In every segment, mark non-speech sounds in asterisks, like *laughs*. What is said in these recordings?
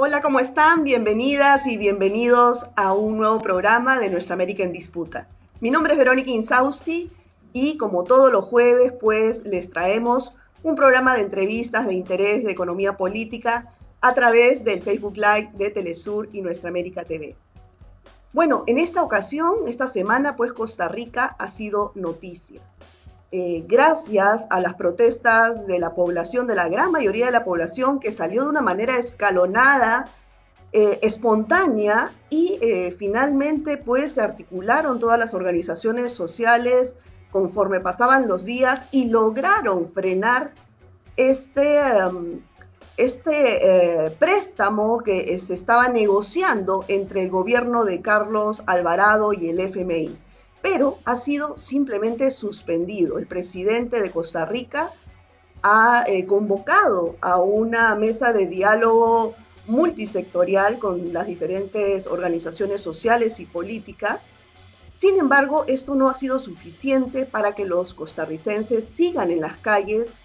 Hola, ¿cómo están? Bienvenidas y bienvenidos a un nuevo programa de Nuestra América en Disputa. Mi nombre es Verónica Insausti y como todos los jueves, pues les traemos un programa de entrevistas de interés de economía política a través del Facebook Live de Telesur y Nuestra América TV. Bueno, en esta ocasión, esta semana, pues Costa Rica ha sido noticia. Eh, gracias a las protestas de la población, de la gran mayoría de la población, que salió de una manera escalonada, eh, espontánea, y eh, finalmente pues se articularon todas las organizaciones sociales conforme pasaban los días y lograron frenar este, um, este préstamo que se estaba negociando entre el gobierno de Carlos Alvarado y el FMI pero ha sido simplemente suspendido. El presidente de Costa Rica ha eh, convocado a una mesa de diálogo multisectorial con las diferentes organizaciones sociales y políticas. Sin embargo, esto no ha sido suficiente para que los costarricenses sigan en las calles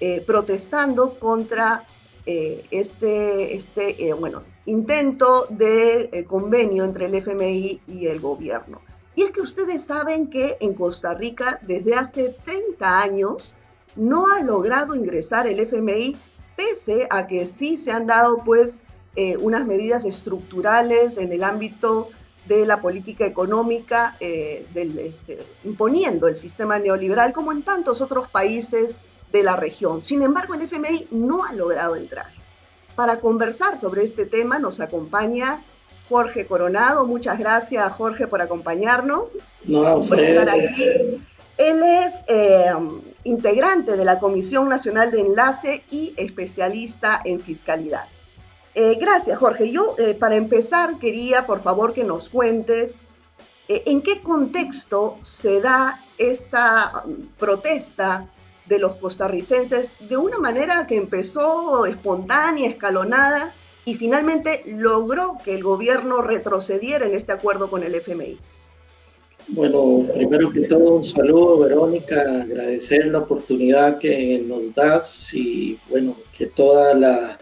eh, protestando contra eh, este, este bueno, intento de convenio entre el FMI y el gobierno. Y es que ustedes saben que en Costa Rica desde hace 30 años no ha logrado ingresar el FMI, pese a que sí se han dado pues eh, unas medidas estructurales en el ámbito de la política económica, eh, del, este, imponiendo el sistema neoliberal como en tantos otros países de la región. Sin embargo, el FMI no ha logrado entrar. Para conversar sobre este tema nos acompaña Jorge Coronado. Muchas gracias, Jorge, por acompañarnos. No, a usted. Él es eh, integrante de la Comisión Nacional de Enlace y especialista en fiscalidad. Eh, gracias, Jorge. Yo, eh, para empezar, quería, por favor, que nos cuentes en qué contexto se da esta um, protesta de los costarricenses de una manera que empezó espontánea, escalonada, y finalmente logró que el gobierno retrocediera en este acuerdo con el FMI. Bueno, primero que todo, un saludo, Verónica, agradecer la oportunidad que nos das y bueno, que toda la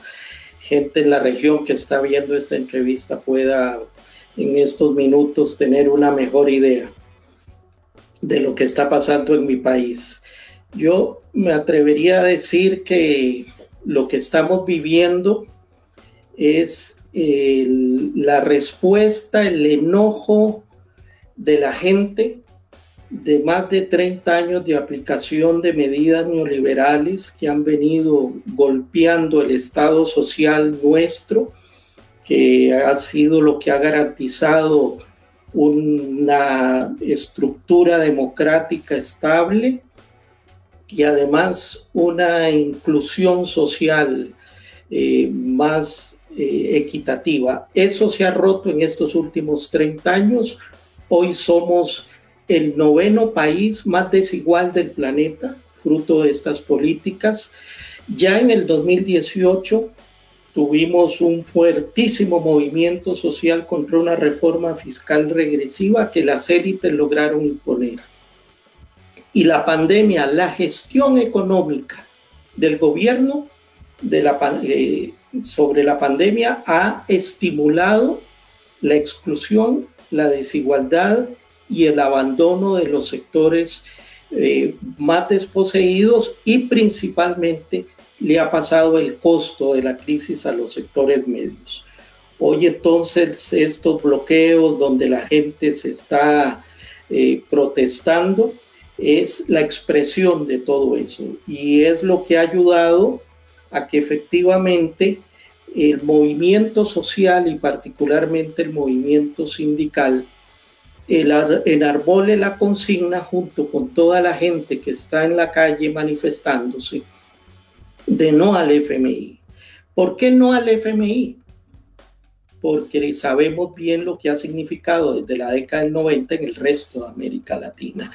gente en la región que está viendo esta entrevista pueda en estos minutos tener una mejor idea de lo que está pasando en mi país. Yo me atrevería a decir que lo que estamos viviendo es la respuesta, el enojo de la gente de más de 30 años de aplicación de medidas neoliberales que han venido golpeando el Estado social nuestro, que ha sido lo que ha garantizado una estructura democrática estable y además una inclusión social eh, más eh, equitativa. Eso se ha roto en estos últimos 30 años. Hoy somos el noveno país más desigual del planeta, fruto de estas políticas. Ya en el 2018 tuvimos un fuertísimo movimiento social contra una reforma fiscal regresiva que las élites lograron imponer. Y la pandemia, la gestión económica del gobierno de la, eh, sobre la pandemia ha estimulado la exclusión, la desigualdad y el abandono de los sectores eh, más desposeídos y principalmente le ha pasado el costo de la crisis a los sectores medios. Hoy entonces estos bloqueos donde la gente se está eh, protestando es la expresión de todo eso y es lo que ha ayudado a que efectivamente el movimiento social y particularmente el movimiento sindical enarbole la consigna junto con toda la gente que está en la calle manifestándose de no al FMI. ¿Por qué no al FMI? Porque sabemos bien lo que ha significado desde la década del 90 en el resto de América Latina.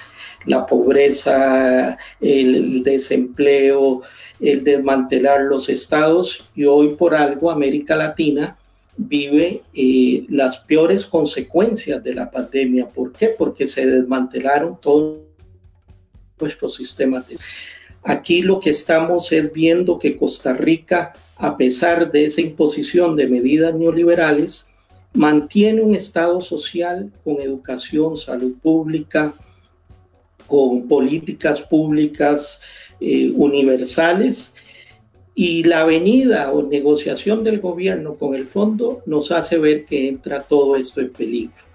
La pobreza, el desempleo, el desmantelar los estados y hoy por algo América Latina vive eh, las peores consecuencias de la pandemia. ¿Por qué? Porque se desmantelaron todos nuestros sistemas. Aquí lo que estamos es viendo que Costa Rica a pesar de esa imposición de medidas neoliberales, mantiene un Estado social con educación, salud pública, con políticas públicas eh, universales y la venida o negociación del gobierno con el fondo nos hace ver que entra todo esto en peligro,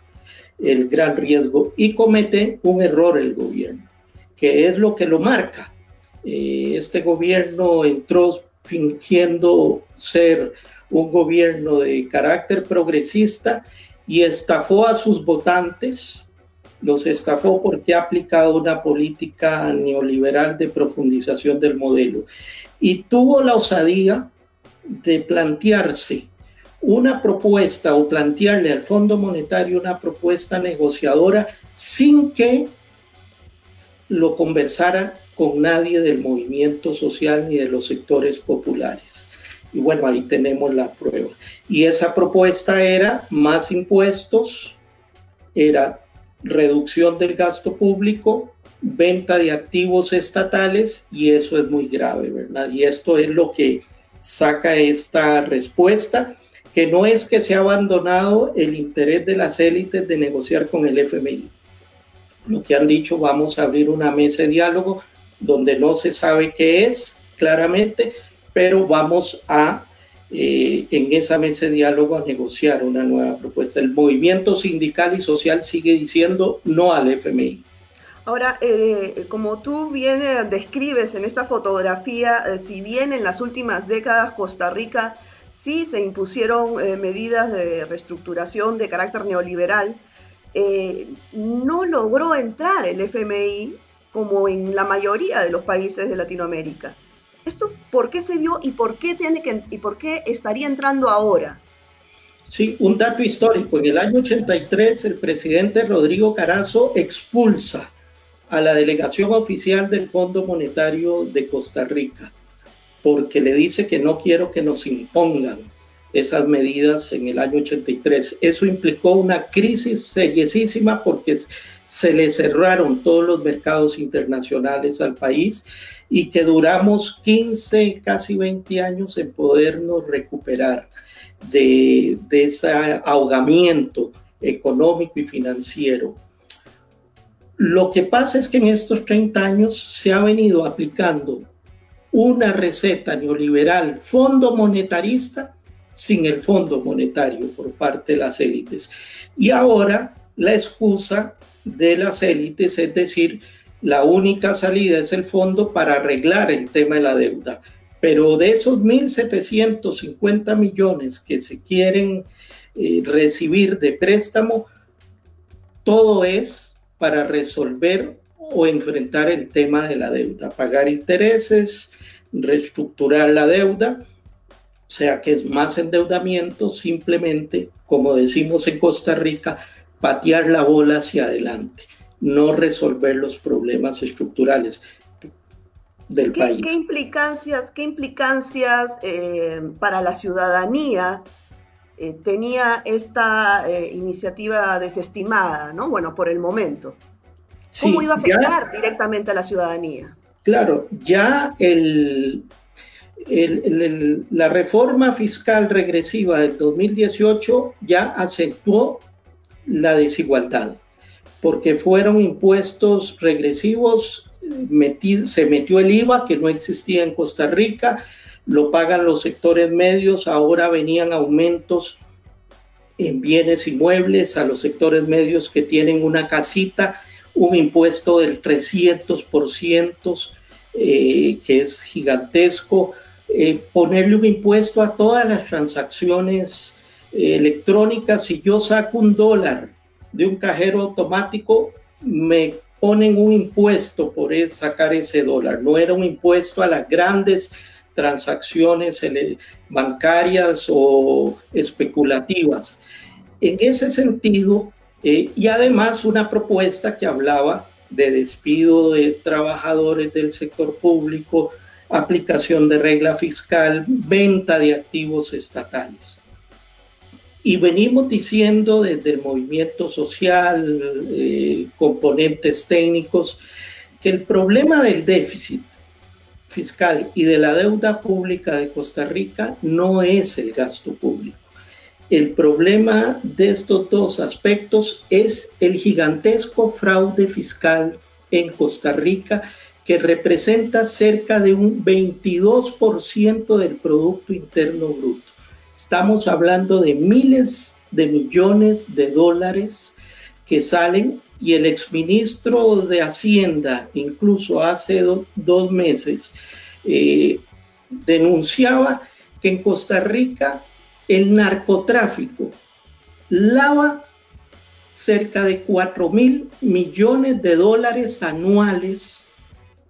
el gran riesgo, y comete un error el gobierno, que es lo que lo marca. Eh, este gobierno entró fingiendo ser un gobierno de carácter progresista y estafó a sus votantes, los estafó porque ha aplicado una política neoliberal de profundización del modelo. Y tuvo la osadía de plantearse una propuesta o plantearle al Fondo Monetario una propuesta negociadora sin que lo conversara con nadie del movimiento social ni de los sectores populares. Y bueno, ahí tenemos la prueba. Y esa propuesta era más impuestos, era reducción del gasto público, venta de activos estatales y eso es muy grave, ¿verdad? Y esto es lo que saca esta respuesta, que no es que se ha abandonado el interés de las élites de negociar con el FMI. Lo que han dicho, vamos a abrir una mesa de diálogo donde no se sabe qué es claramente, pero vamos a eh, en esa mesa de diálogo a negociar una nueva propuesta. El movimiento sindical y social sigue diciendo no al FMI. Ahora, eh, como tú bien eh, describes en esta fotografía, si bien en las últimas décadas Costa Rica sí se impusieron medidas de reestructuración de carácter neoliberal, no logró entrar el FMI como en la mayoría de los países de Latinoamérica. ¿Esto por qué se dio y por qué, tiene que, y por qué estaría entrando ahora? Sí, un dato histórico. En el año 83, el presidente Rodrigo Carazo expulsa a la delegación oficial del Fondo Monetario de Costa Rica porque le dice que no quiero que nos impongan esas medidas en el año 83. Eso implicó una crisis seriosísima porque se le cerraron todos los mercados internacionales al país y que duramos 15, casi 20 años en podernos recuperar de, de ese ahogamiento económico y financiero. Lo que pasa es que en estos 30 años se ha venido aplicando una receta neoliberal, fondo monetarista, sin el fondo monetario por parte de las élites. Y ahora la excusa de las élites es decir, la única salida es el fondo para arreglar el tema de la deuda. Pero de esos 1.750 millones que se quieren eh, recibir de préstamo, todo es para resolver o enfrentar el tema de la deuda, pagar intereses, reestructurar la deuda, o sea que es más endeudamiento, simplemente, como decimos en Costa Rica, patear la bola hacia adelante no resolver los problemas estructurales del país. ¿Qué implicancias, qué implicancias eh, para la ciudadanía eh, tenía esta eh, iniciativa desestimada, ¿no? Bueno, por el momento. ¿Cómo iba a afectar directamente a la ciudadanía? Claro, ya el, la reforma fiscal regresiva del 2018 ya acentuó la desigualdad porque fueron impuestos regresivos, se metió el IVA que no existía en Costa Rica, lo pagan los sectores medios, ahora venían aumentos en bienes inmuebles a los sectores medios que tienen una casita, un impuesto del 300%, eh, que es gigantesco, eh, ponerle un impuesto a todas las transacciones eh, electrónicas. Si yo saco un dólar de un cajero automático, me ponen un impuesto por sacar ese dólar. No era un impuesto a las grandes transacciones bancarias o especulativas. En ese sentido, eh, y además una propuesta que hablaba de despido de trabajadores del sector público, aplicación de regla fiscal, venta de activos estatales. Y venimos diciendo desde el movimiento social, eh, componentes técnicos, que el problema del déficit fiscal y de la deuda pública de Costa Rica no es el gasto público. El problema de estos dos aspectos es el gigantesco fraude fiscal en Costa Rica que representa cerca de un 22% del Producto Interno Bruto. Estamos hablando de miles de millones de dólares que salen y el exministro de Hacienda, incluso hace dos meses, eh, denunciaba que en Costa Rica el narcotráfico lava cerca de 4 mil millones de dólares anuales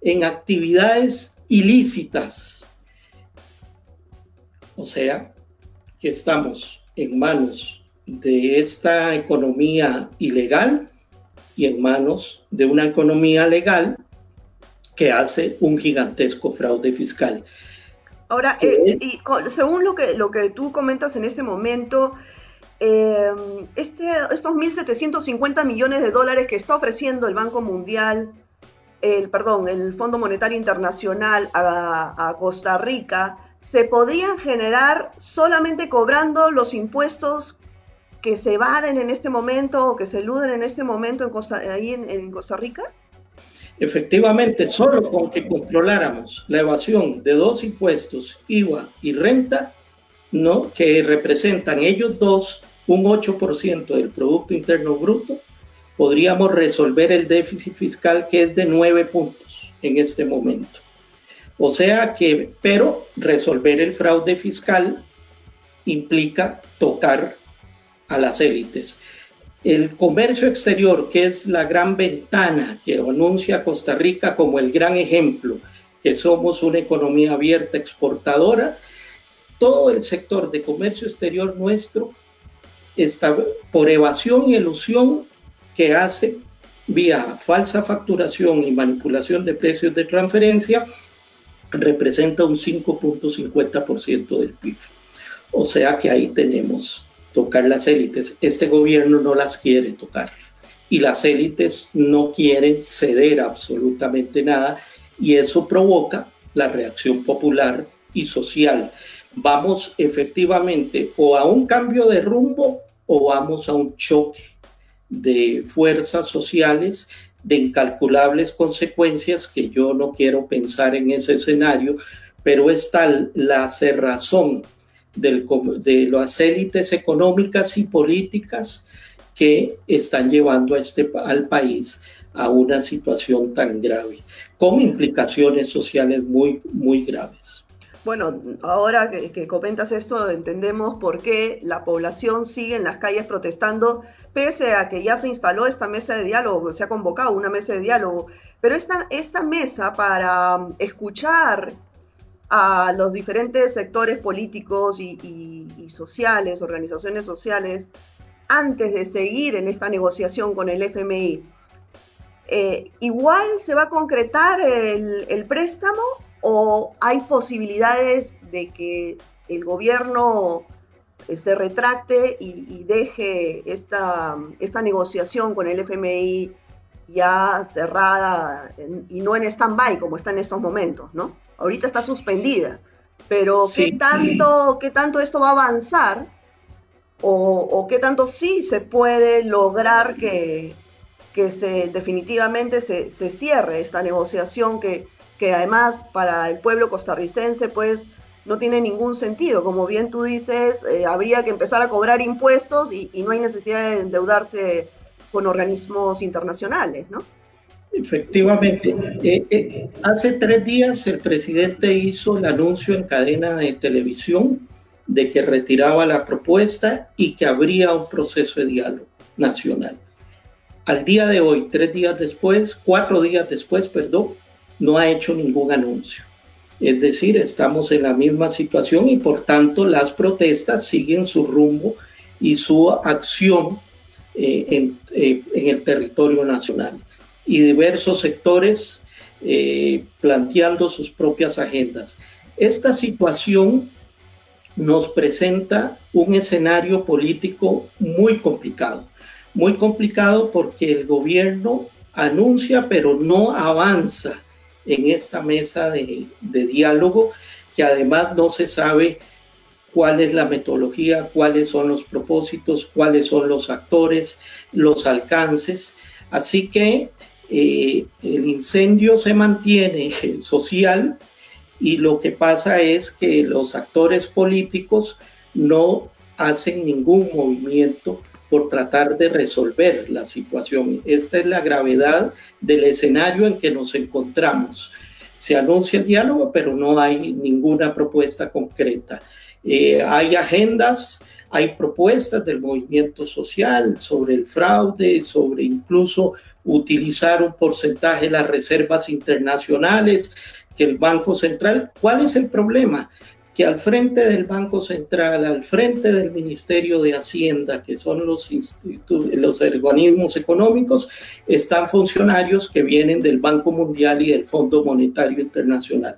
en actividades ilícitas. O sea, que estamos en manos de esta economía ilegal y en manos de una economía legal que hace un gigantesco fraude fiscal. Ahora, eh, y según lo que, lo que tú comentas en este momento, eh, este, estos 1.750 millones de dólares que está ofreciendo el Banco Mundial, el, perdón, el Fondo Monetario Internacional a, a Costa Rica, se podrían generar solamente cobrando los impuestos que se evaden en este momento o que se eluden en este momento en Costa, ahí en, Costa Rica? Efectivamente, solo con que controláramos la evasión de dos impuestos, IVA y renta, ¿no? que representan ellos dos un 8% del Producto Interno Bruto, podríamos resolver el déficit fiscal que es de 9 puntos en este momento. O sea que, pero resolver el fraude fiscal implica tocar a las élites. El comercio exterior, que es la gran ventana que anuncia Costa Rica como el gran ejemplo, que somos una economía abierta exportadora, todo el sector de comercio exterior nuestro está por evasión y elusión que hace vía falsa facturación y manipulación de precios de transferencia, representa un 5.50% del PIB. O sea que ahí tenemos tocar las élites. Este gobierno no las quiere tocar y las élites no quieren ceder absolutamente nada y eso provoca la reacción popular y social. Vamos efectivamente o a un cambio de rumbo o vamos a un choque de fuerzas sociales de incalculables consecuencias que yo no quiero pensar en ese escenario, pero es tal la cerrazón de las élites económicas y políticas que están llevando a este, al país a una situación tan grave, con implicaciones sociales muy, muy graves. Bueno, ahora que, comentas esto, entendemos por qué la población sigue en las calles protestando, pese a que ya se instaló esta mesa de diálogo, se ha convocado una mesa de diálogo. Pero esta, esta mesa para escuchar a los diferentes sectores políticos y, sociales, organizaciones sociales, antes de seguir en esta negociación con el FMI. Eh, ¿Igual se va a concretar el, préstamo o hay posibilidades de que el gobierno eh, se retracte y, deje esta, esta negociación con el FMI ya cerrada y no en stand-by como está en estos momentos, ¿no? ahorita está suspendida, pero ¿qué, tanto, ¿qué tanto esto va a avanzar? O, qué tanto sí se puede lograr que, que se definitivamente se, cierre esta negociación que, que además para el pueblo costarricense pues no tiene ningún sentido. Como bien tú dices, eh, habría que empezar a cobrar impuestos y, y, no hay necesidad de endeudarse con organismos internacionales, ¿no? Efectivamente. Eh, eh, hace tres días el presidente hizo el anuncio en cadena de televisión de que retiraba la propuesta y que habría un proceso de diálogo nacional. Al día de hoy, tres días después, cuatro días después, perdón, no ha hecho ningún anuncio. Es decir, estamos en la misma situación y por tanto las protestas siguen su rumbo y su acción eh, en, en el territorio nacional y diversos sectores eh, planteando sus propias agendas. Esta situación nos presenta un escenario político muy complicado, muy complicado porque el gobierno anuncia pero no avanza en esta mesa de, diálogo, que además no se sabe cuál es la metodología, cuáles son los propósitos, cuáles son los actores, los alcances. Así que eh, el incendio se mantiene *laughs* social y lo que pasa es que los actores políticos no hacen ningún movimiento por tratar de resolver la situación. Esta es la gravedad del escenario en que nos encontramos. Se anuncia el diálogo, pero no hay ninguna propuesta concreta. Eh, hay agendas, hay propuestas del movimiento social sobre el fraude, sobre incluso utilizar un porcentaje de las reservas internacionales que el Banco Central. ¿Cuál es el problema? Que al frente del Banco Central, al frente del Ministerio de Hacienda, que son los, los organismos económicos, están funcionarios que vienen del Banco Mundial y del Fondo Monetario Internacional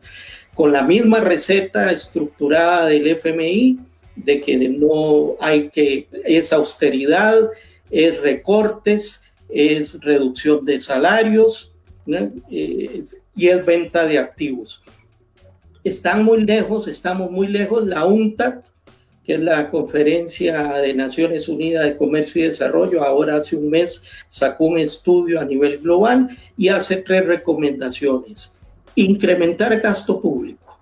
con la misma receta estructurada del FMI, de que no hay que, es austeridad, es recortes, es reducción de salarios eh, y es venta de activos. Están muy lejos, estamos muy lejos. La UNTAD, que es la Conferencia de Naciones Unidas de Comercio y Desarrollo, ahora hace un mes sacó un estudio a nivel global y hace tres recomendaciones incrementar gasto público,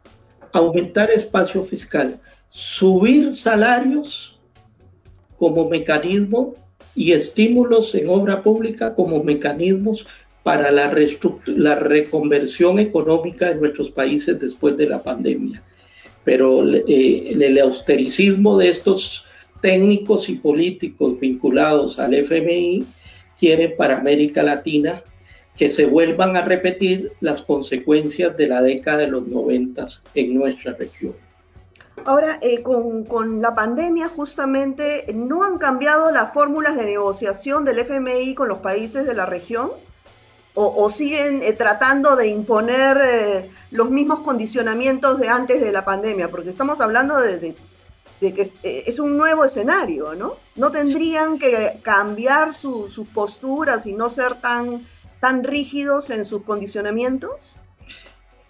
aumentar espacio fiscal, subir salarios como mecanismo y estímulos en obra pública como mecanismos para la, la reconversión económica de nuestros países después de la pandemia. Pero eh, el austericismo de estos técnicos y políticos vinculados al FMI quieren para América Latina que se vuelvan a repetir las consecuencias de la década de los noventas en nuestra región. Ahora, eh, con, la pandemia justamente, ¿no han cambiado las fórmulas de negociación del FMI con los países de la región? ¿O, siguen eh, tratando de imponer eh, los mismos condicionamientos de antes de la pandemia? Porque estamos hablando de, que es, un nuevo escenario, ¿no? ¿No tendrían que cambiar sus posturas y no ser tan tan rígidos en sus condicionamientos?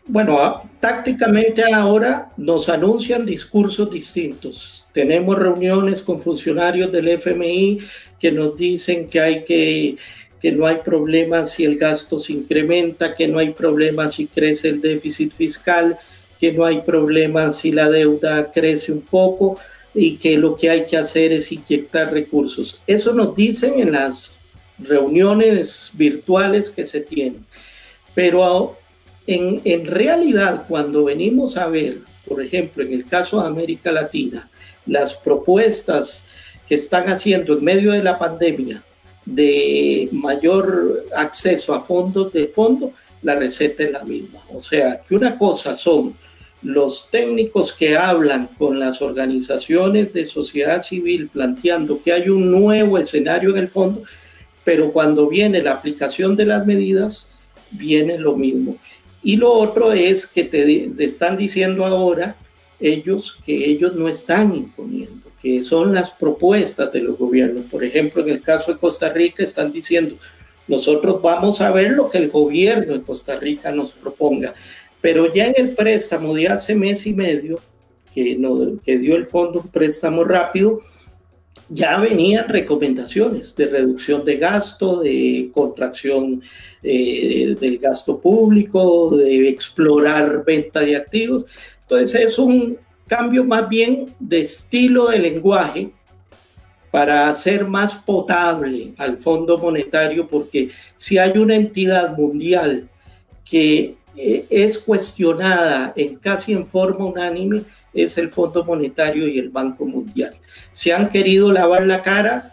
Bueno, tácticamente ahora nos anuncian discursos distintos. Tenemos reuniones con funcionarios del FMI que nos dicen que hay que que no hay problema si el gasto se incrementa, que no hay problema si crece el déficit fiscal, que no hay problema si la deuda crece un poco y que lo que hay que hacer es inyectar recursos. Eso nos dicen en las reuniones virtuales que se tienen. Pero en, en realidad, cuando venimos a ver, por ejemplo, en el caso de América Latina, las propuestas que están haciendo en medio de la pandemia de mayor acceso a fondos de fondo, la receta es la misma. O sea, que una cosa son los técnicos que hablan con las organizaciones de sociedad civil planteando que hay un nuevo escenario en el fondo pero cuando viene la aplicación de las medidas, viene lo mismo. Y lo otro es que te, están diciendo ahora ellos que ellos no están imponiendo, que son las propuestas de los gobiernos. Por ejemplo, en el caso de Costa Rica están diciendo, nosotros vamos a ver lo que el gobierno de Costa Rica nos proponga, pero ya en el préstamo de hace mes y medio, que, no, que dio el fondo un préstamo rápido, ya venían recomendaciones de reducción de gasto, de contracción eh, del gasto público, de explorar venta de activos. Entonces es un cambio más bien de estilo de lenguaje para hacer más potable al Fondo Monetario, porque si hay una entidad mundial que eh, es cuestionada en casi en forma unánime, es el Fondo Monetario y el Banco Mundial. Se han querido lavar la cara,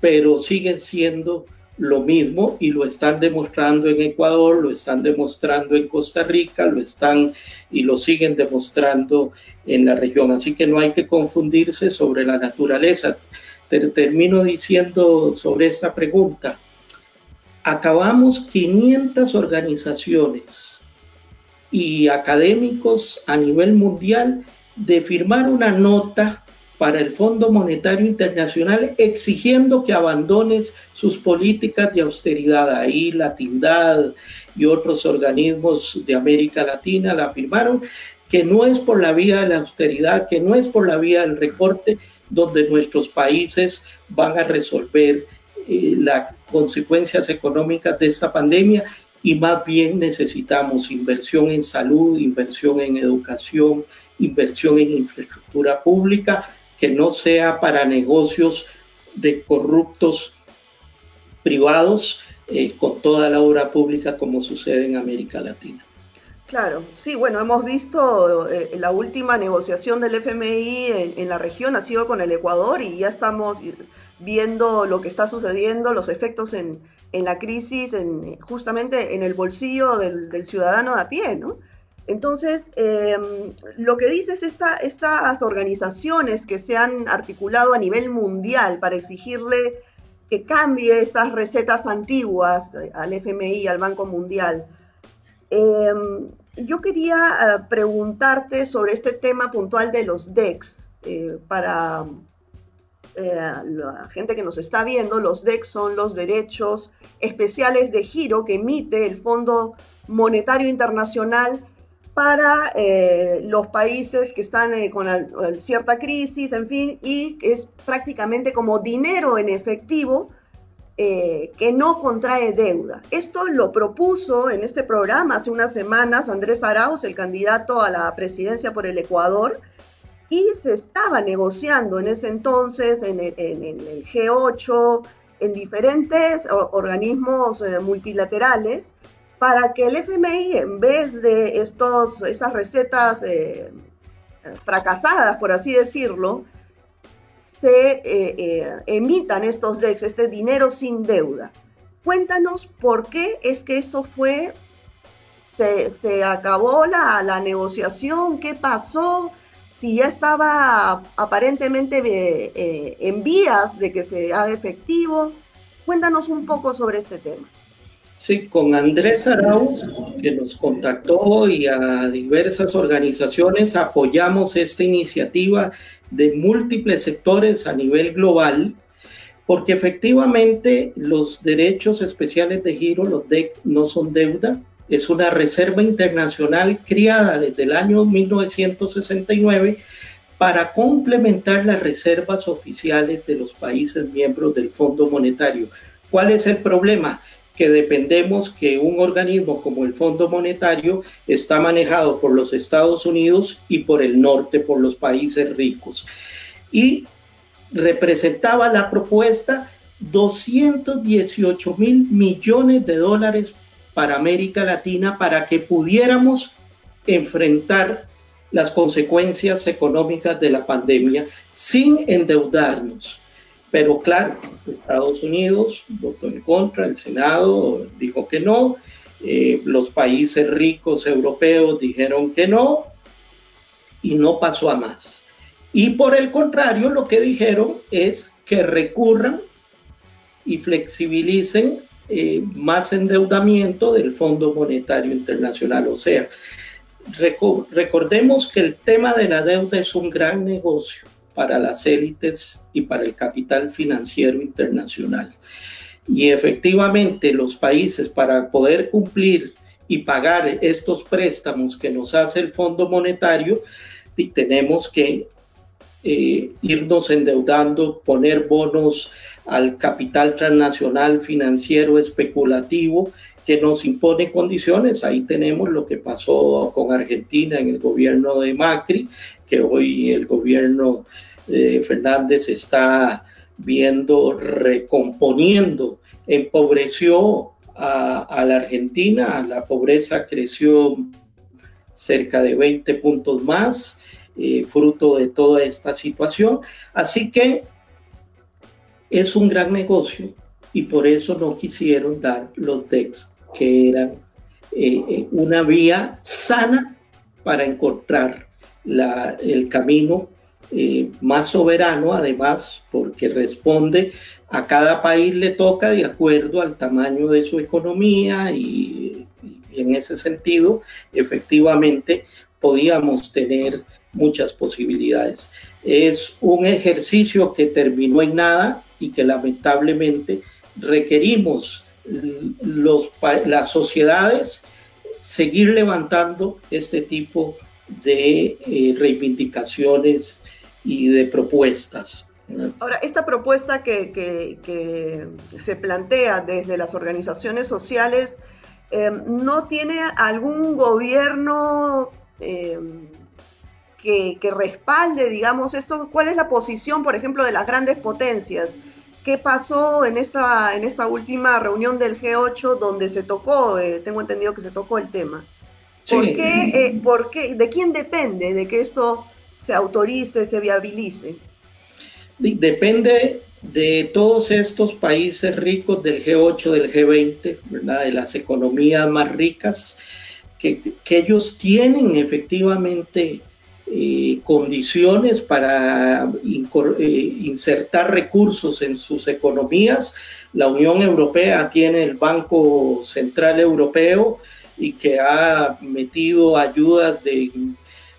pero siguen siendo lo mismo y lo están demostrando en Ecuador, lo están demostrando en Costa Rica, lo están y lo siguen demostrando en la región. Así que no hay que confundirse sobre la naturaleza. Termino diciendo sobre esta pregunta. Acabamos 500 organizaciones y académicos a nivel mundial de firmar una nota para el Fondo Monetario Internacional exigiendo que abandones sus políticas de austeridad. Ahí la TINDAD y otros organismos de América Latina la afirmaron que no es por la vía de la austeridad, que no es por la vía del recorte donde nuestros países van a resolver eh, las consecuencias económicas de esta pandemia y más bien necesitamos inversión en salud, inversión en educación, inversión en infraestructura pública, que no sea para negocios de corruptos privados eh, con toda la obra pública como sucede en América Latina. Claro, sí, bueno, hemos visto eh, la última negociación del FMI en, la región ha sido con el Ecuador y ya estamos viendo lo que está sucediendo, los efectos en, la crisis, en, justamente en el bolsillo del, ciudadano de a pie, ¿no? Entonces, em, lo que dices, esta, estas organizaciones que se han articulado a nivel mundial para exigirle que cambie estas recetas antiguas al FMI, al Banco Mundial, Em, yo quería eh, preguntarte sobre este tema puntual de los DEX. Eh, para eh, la gente que nos está viendo, los DEX son los derechos especiales de giro que emite el Fondo Monetario Internacional para los países que están con cierta crisis, en fin, y es prácticamente como dinero en efectivo eh, que no contrae deuda. Esto lo propuso en este programa hace unas semanas Andrés Arauz, el candidato a la presidencia por el Ecuador, y se estaba negociando en ese entonces en el, G8, en diferentes organismos eh, multilaterales, para que el FMI, en vez de estos, esas recetas eh, fracasadas, por así decirlo, se eh, eh, emitan estos DEX, este dinero sin deuda. Cuéntanos por qué es que esto fue, se, acabó la, negociación, qué pasó, si ya estaba aparentemente eh, en vías de que se haga efectivo. Cuéntanos un poco sobre este tema. Sí, con Andrés Arauz, que nos contactó y a diversas organizaciones, apoyamos esta iniciativa de múltiples sectores a nivel global, porque efectivamente los derechos especiales de giro, los DEC, no son deuda, es una reserva internacional criada desde el año 1969 para complementar las reservas oficiales de los países miembros del Fondo Monetario. ¿Cuál es el problema? Que dependemos que un organismo como el Fondo Monetario está manejado por los Estados Unidos y por el norte, por los países ricos. Y representaba la propuesta 218 mil millones de dólares para América Latina para que pudiéramos enfrentar las consecuencias económicas de la pandemia sin endeudarnos. Pero claro, Estados Unidos votó en contra, el Senado dijo que no, eh, los países ricos europeos dijeron que no y no pasó a más. Y por el contrario, lo que dijeron es que recurran y flexibilicen eh, más endeudamiento del Fondo Monetario Internacional. O sea, recordemos que el tema de la deuda es un gran negocio para las élites y para el capital financiero internacional. Y efectivamente los países para poder cumplir y pagar estos préstamos que nos hace el Fondo Monetario, tenemos que eh, irnos endeudando, poner bonos al capital transnacional financiero especulativo que nos impone condiciones. Ahí tenemos lo que pasó con Argentina en el gobierno de Macri, que hoy el gobierno eh, Fernández está viendo, recomponiendo, empobreció a, la Argentina, la pobreza creció cerca de 20 puntos más, eh, fruto de toda esta situación. Así que es un gran negocio y por eso no quisieron dar los DEX, que eran eh, una vía sana para encontrar el camino más soberano, además, porque responde a cada país le toca de acuerdo al tamaño de su economía y, en ese sentido, efectivamente, podíamos tener muchas posibilidades. Es un ejercicio que terminó en nada y que lamentablemente requerimos las sociedades seguir levantando este tipo de eh, reivindicaciones y de propuestas. Ahora, esta propuesta que, que, se plantea desde las organizaciones sociales, eh, ¿no tiene algún gobierno eh, que, respalde, digamos, esto? ¿Cuál es la posición, por ejemplo, de las grandes potencias? ¿Qué pasó en esta, en esta última reunión del G8 donde se tocó, eh, tengo entendido que se tocó el tema? ¿Por, qué, ¿Por qué? ¿De quién depende de que esto se autorice, se viabilice? Depende de todos estos países ricos del G8, del G20, ¿verdad? de las economías más ricas, que, que ellos tienen efectivamente eh, condiciones para eh, insertar recursos en sus economías. La Unión Europea tiene el Banco Central Europeo y que ha metido ayudas de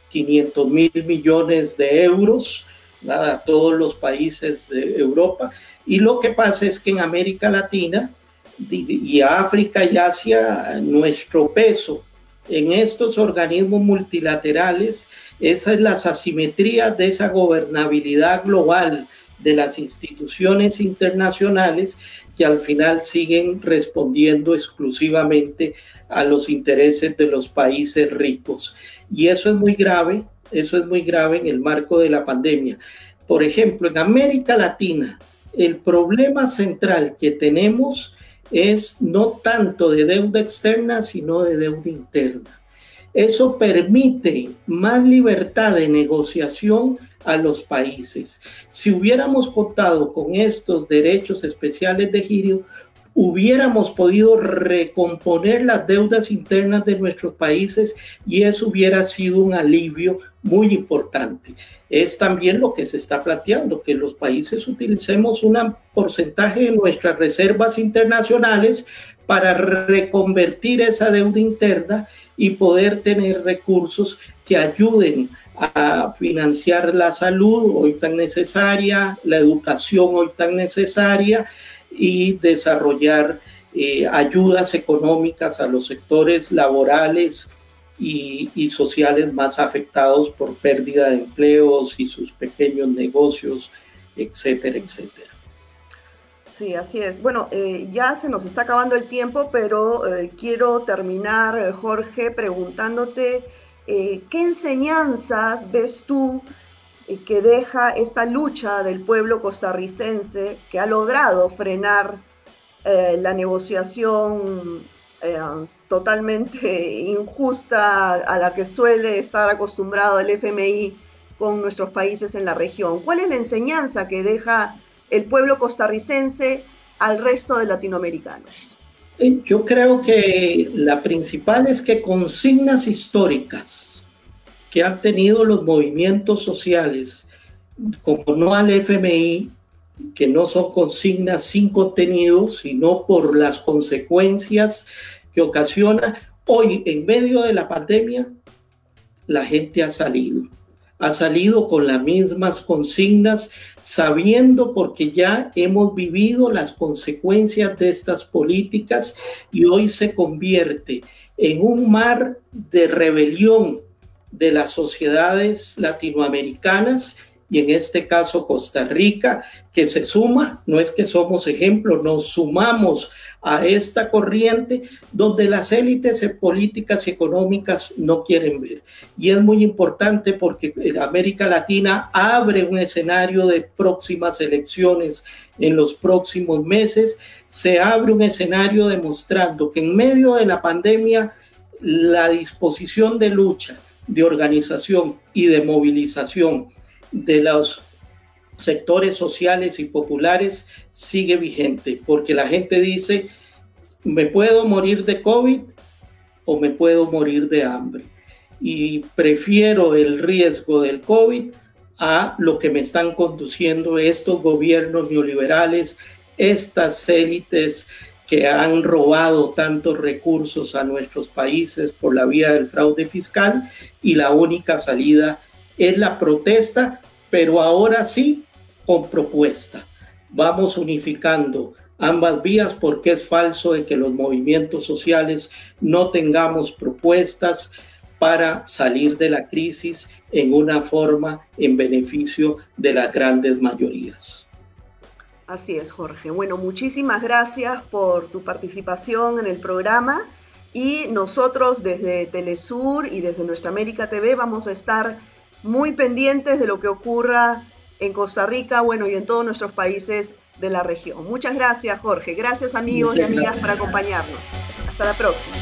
500 mil millones de euros a todos los países de Europa. Y lo que pasa es que en América Latina y África y Asia, nuestro peso en estos organismos multilaterales, esa es las asimetrías de esa gobernabilidad global de las instituciones internacionales que al final siguen respondiendo exclusivamente a los intereses de los países ricos. Y eso es muy grave eso es muy grave en el marco de la pandemia. Por ejemplo, en América Latina, el problema central que tenemos es no tanto de deuda externa, sino de deuda interna. Eso permite más libertad de negociación a los países. Si hubiéramos contado con estos derechos especiales de giro, hubiéramos podido recomponer las deudas internas de nuestros países y eso hubiera sido un alivio muy importante. Es también lo que se está planteando, que los países utilicemos un porcentaje de nuestras reservas internacionales para reconvertir esa deuda interna y poder tener recursos que ayuden a financiar la salud hoy tan necesaria, la educación hoy tan necesaria y desarrollar eh, ayudas económicas a los sectores laborales y, sociales más afectados por pérdida de empleos y sus pequeños negocios, etcétera, etcétera. Sí, así es. Bueno, eh, ya se nos está acabando el tiempo, pero eh, quiero terminar, Jorge, preguntándote qué enseñanzas ves tú que deja esta lucha del pueblo costarricense que ha logrado frenar eh, la negociación eh, totalmente *laughs* injusta a la que suele estar acostumbrado el FMI con nuestros países en la región. ¿Cuál es la enseñanza que deja el pueblo costarricense al resto de latinoamericanos? Eh, yo creo que la principal es que consignas históricas que han tenido los movimientos sociales, como no al FMI, que no son consignas sin contenido, sino por las consecuencias que ocasiona. Hoy, en medio de la pandemia, la gente ha salido. Ha salido con las mismas consignas, sabiendo porque ya hemos vivido las consecuencias de estas políticas y hoy se convierte en un mar de rebelión de las sociedades latinoamericanas y en este caso Costa Rica, que se suma, no es que somos ejemplo, nos sumamos a esta corriente donde las élites políticas y económicas no quieren ver. Y es muy importante porque América Latina abre un escenario de próximas elecciones en los próximos meses, se abre un escenario demostrando que en medio de la pandemia la disposición de lucha, de organización y de movilización de los sectores sociales y populares sigue vigente, porque la gente dice, me puedo morir de COVID o me puedo morir de hambre. Y prefiero el riesgo del COVID a lo que me están conduciendo estos gobiernos neoliberales, estas élites que han robado tantos recursos a nuestros países por la vía del fraude fiscal y la única salida es la protesta, pero ahora sí con propuesta. Vamos unificando ambas vías porque es falso de que los movimientos sociales no tengamos propuestas para salir de la crisis en una forma en beneficio de las grandes mayorías. Así es, Jorge. Bueno, muchísimas gracias por tu participación en el programa y nosotros desde Telesur y desde Nuestra América TV vamos a estar muy pendientes de lo que ocurra en Costa Rica, bueno, y en todos nuestros países de la región. Muchas gracias, Jorge. Gracias, amigos y amigas, por acompañarnos. Hasta la próxima.